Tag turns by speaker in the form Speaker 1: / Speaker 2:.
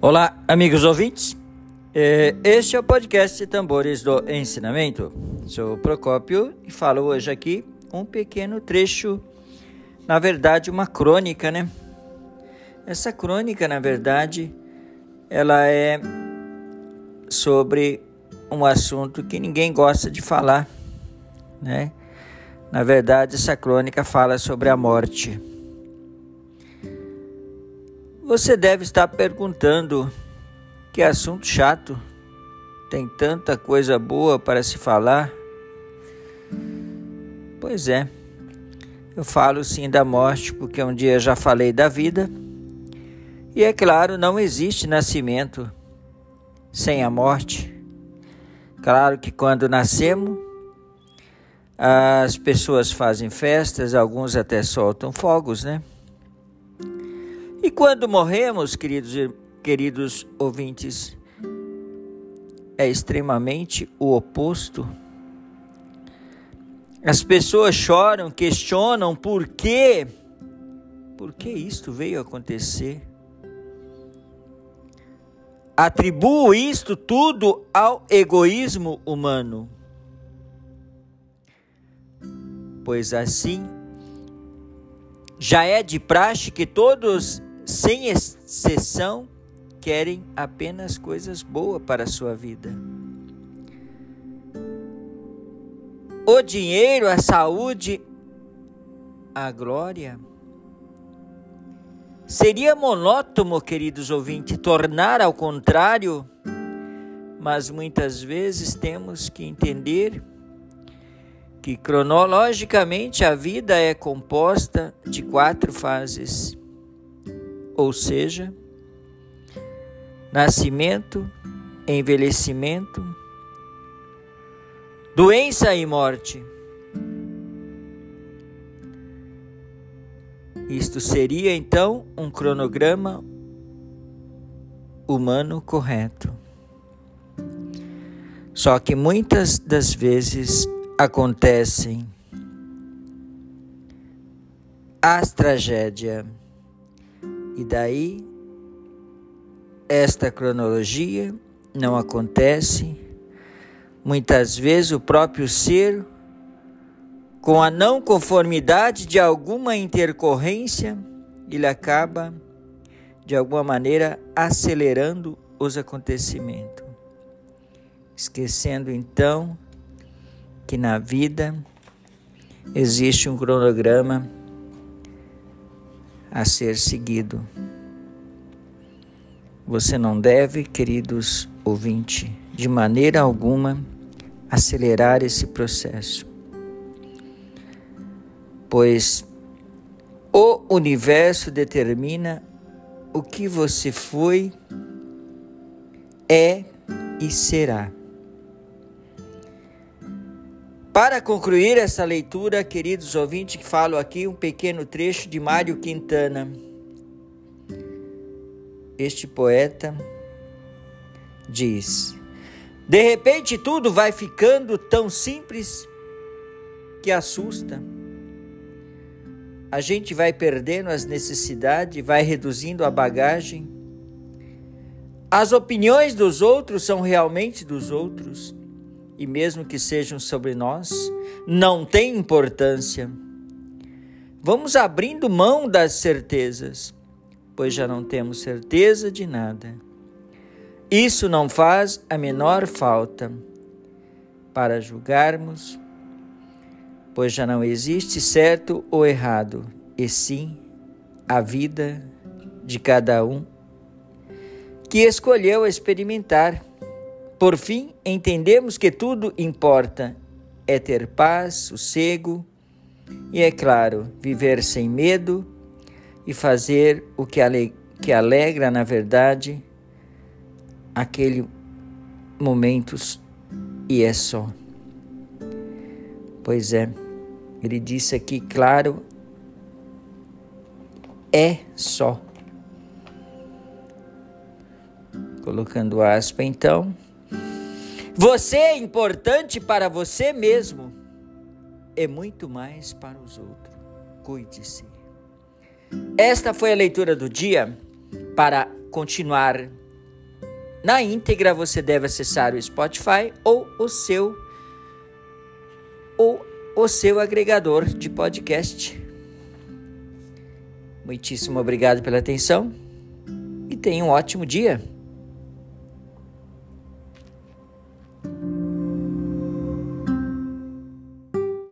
Speaker 1: Olá, amigos ouvintes. É, este é o podcast Tambores do Ensinamento. Sou Procópio e falo hoje aqui um pequeno trecho, na verdade, uma crônica, né? Essa crônica, na verdade, ela é sobre um assunto que ninguém gosta de falar, né? Na verdade, essa crônica fala sobre a morte. Você deve estar perguntando: que assunto chato, tem tanta coisa boa para se falar? Pois é, eu falo sim da morte porque um dia já falei da vida, e é claro, não existe nascimento sem a morte. Claro que quando nascemos, as pessoas fazem festas, alguns até soltam fogos, né? E quando morremos, queridos, queridos ouvintes, é extremamente o oposto. As pessoas choram, questionam por quê? Por que isto veio acontecer? Atribuo isto tudo ao egoísmo humano. Pois assim, já é de praxe que todos sem exceção, querem apenas coisas boas para a sua vida. O dinheiro, a saúde, a glória. Seria monótono, queridos ouvintes, tornar ao contrário, mas muitas vezes temos que entender que cronologicamente a vida é composta de quatro fases ou seja, nascimento, envelhecimento, doença e morte. Isto seria então um cronograma humano correto. Só que muitas das vezes acontecem as tragédias e daí, esta cronologia não acontece. Muitas vezes o próprio ser, com a não conformidade de alguma intercorrência, ele acaba, de alguma maneira, acelerando os acontecimentos. Esquecendo então que na vida existe um cronograma a ser seguido. Você não deve, queridos ouvintes, de maneira alguma acelerar esse processo, pois o universo determina o que você foi, é e será. Para concluir essa leitura, queridos ouvintes, falo aqui um pequeno trecho de Mário Quintana. Este poeta diz: De repente tudo vai ficando tão simples que assusta. A gente vai perdendo as necessidades, vai reduzindo a bagagem. As opiniões dos outros são realmente dos outros e mesmo que sejam sobre nós, não tem importância. Vamos abrindo mão das certezas, pois já não temos certeza de nada. Isso não faz a menor falta para julgarmos, pois já não existe certo ou errado, e sim a vida de cada um que escolheu experimentar por fim, entendemos que tudo importa é ter paz, sossego e, é claro, viver sem medo e fazer o que, ale que alegra, na verdade, aquele momentos e é só. Pois é, ele disse aqui, claro, é só. Colocando aspa, então. Você é importante para você mesmo, é muito mais para os outros. Cuide-se. Esta foi a leitura do dia para continuar na íntegra, você deve acessar o Spotify ou o seu ou o seu agregador de podcast. Muitíssimo obrigado pela atenção e tenha um ótimo dia.